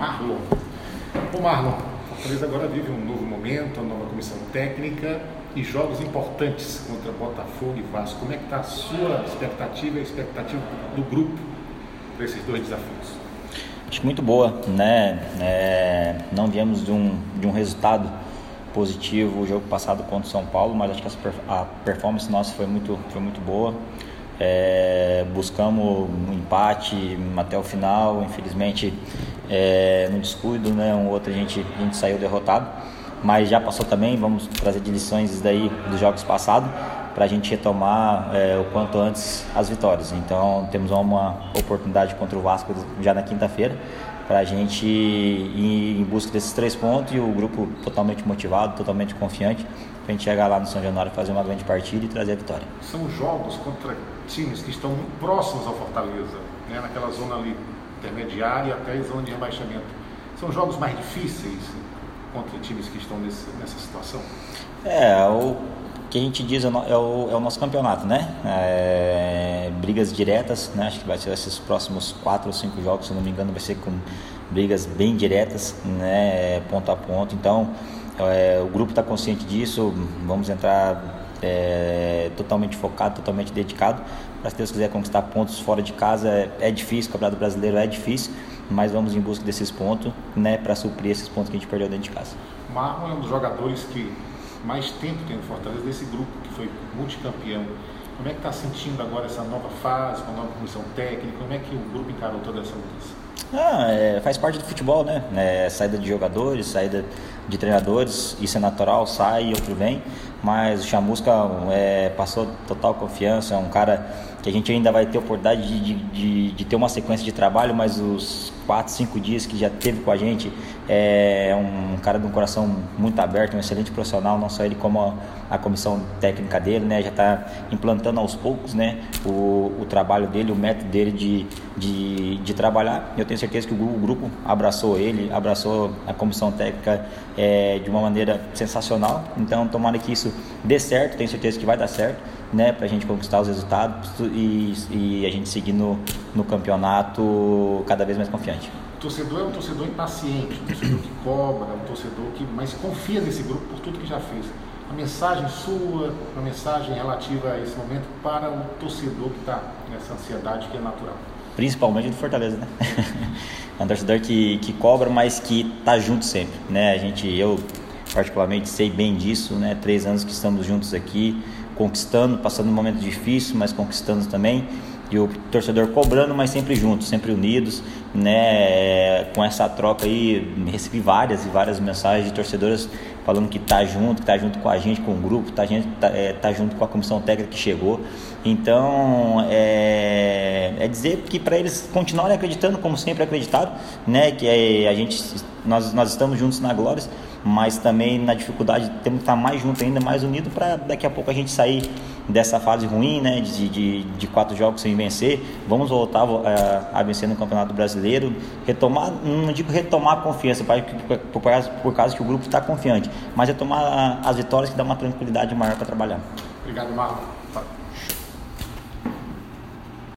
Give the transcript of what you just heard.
Marlon. Ô Marlon, Fortaleza agora vive um novo momento, uma nova comissão técnica e jogos importantes contra Botafogo e Vasco. Como é que está a sua expectativa e a expectativa do grupo para esses dois desafios? Acho muito boa, né? É, não viemos de um, de um resultado positivo o jogo passado contra o São Paulo, mas acho que a performance nossa foi muito, foi muito boa. É, buscamos um empate até o final, infelizmente é, no descuido, né, um outro a gente, a gente saiu derrotado, mas já passou também, vamos trazer de lições daí dos jogos passados para a gente retomar é, o quanto antes as vitórias. Então temos uma oportunidade contra o Vasco já na quinta-feira para a gente ir em busca desses três pontos e o grupo totalmente motivado, totalmente confiante para a gente chegar lá no São Januário, fazer uma grande partida e trazer a vitória. São jogos contra times que estão muito próximos ao Fortaleza, né? naquela zona ali intermediária até a zona de rebaixamento. São jogos mais difíceis contra times que estão nesse, nessa situação? É, o que a gente diz é o, é o, é o nosso campeonato, né? É, brigas diretas, né? Acho que vai ser esses próximos quatro ou cinco jogos, se não me engano, vai ser com brigas bem diretas, né? Ponto a ponto. Então, é, o grupo está consciente disso. Vamos entrar é, totalmente focado, totalmente dedicado. Para se Deus quiser conquistar pontos fora de casa é, é difícil, o Campeonato Brasileiro é difícil, mas vamos em busca desses pontos, né? Para suprir esses pontos que a gente perdeu dentro de casa. Marlon é um dos jogadores que mais tempo tem no Fortaleza, desse grupo que foi multicampeão. Como é que está sentindo agora essa nova fase, com a nova comissão técnica? Como é que o grupo encarou toda essa mudança? Ah, é, faz parte do futebol, né? É, saída de jogadores, saída de treinadores, isso é natural, sai e outro vem. Mas o Chamusca é, passou total confiança, é um cara que a gente ainda vai ter oportunidade de, de, de, ter uma sequência de trabalho, mas os quatro, cinco dias que já teve com a gente é um cara de um coração muito aberto, um excelente profissional, não só ele como a, a comissão técnica dele, né, já está implantando aos poucos, né, o, o trabalho dele, o método dele de, de, de trabalhar. Eu tenho certeza que o grupo abraçou ele, abraçou a comissão técnica é, de uma maneira sensacional. Então, tomara que isso dê certo, tenho certeza que vai dar certo né, para a gente conquistar os resultados e, e a gente seguir no, no campeonato cada vez mais confiante. O torcedor é um torcedor impaciente, um torcedor que cobra, um torcedor que mais confia nesse grupo por tudo que já fez. A mensagem sua, uma mensagem relativa a esse momento para o torcedor que está nessa ansiedade que é natural. Principalmente do Fortaleza, né? é um torcedor que, que cobra, mas que está junto sempre, né? A gente, eu particularmente sei bem disso, né? Três anos que estamos juntos aqui, conquistando, passando um momento difícil, mas conquistando também. E o torcedor cobrando, mas sempre juntos, sempre unidos, né? Com essa troca aí, recebi várias e várias mensagens de torcedoras falando que tá junto, que tá junto com a gente, com o grupo, tá, gente, tá, é, tá junto com a comissão técnica que chegou. Então, é, é dizer que para eles continuarem acreditando, como sempre acreditaram, né? Que é, a gente, nós, nós estamos juntos na glória mas também na dificuldade temos que estar mais junto ainda, mais unido para daqui a pouco a gente sair dessa fase ruim, né, de, de, de quatro jogos sem vencer, vamos voltar a, eh, a, vencer no Campeonato Brasileiro, retomar, não digo retomar a confiança, por, por, causa, por causa que o grupo está confiante, mas retomar as vitórias que dá uma tranquilidade maior para trabalhar. Obrigado, Marlon.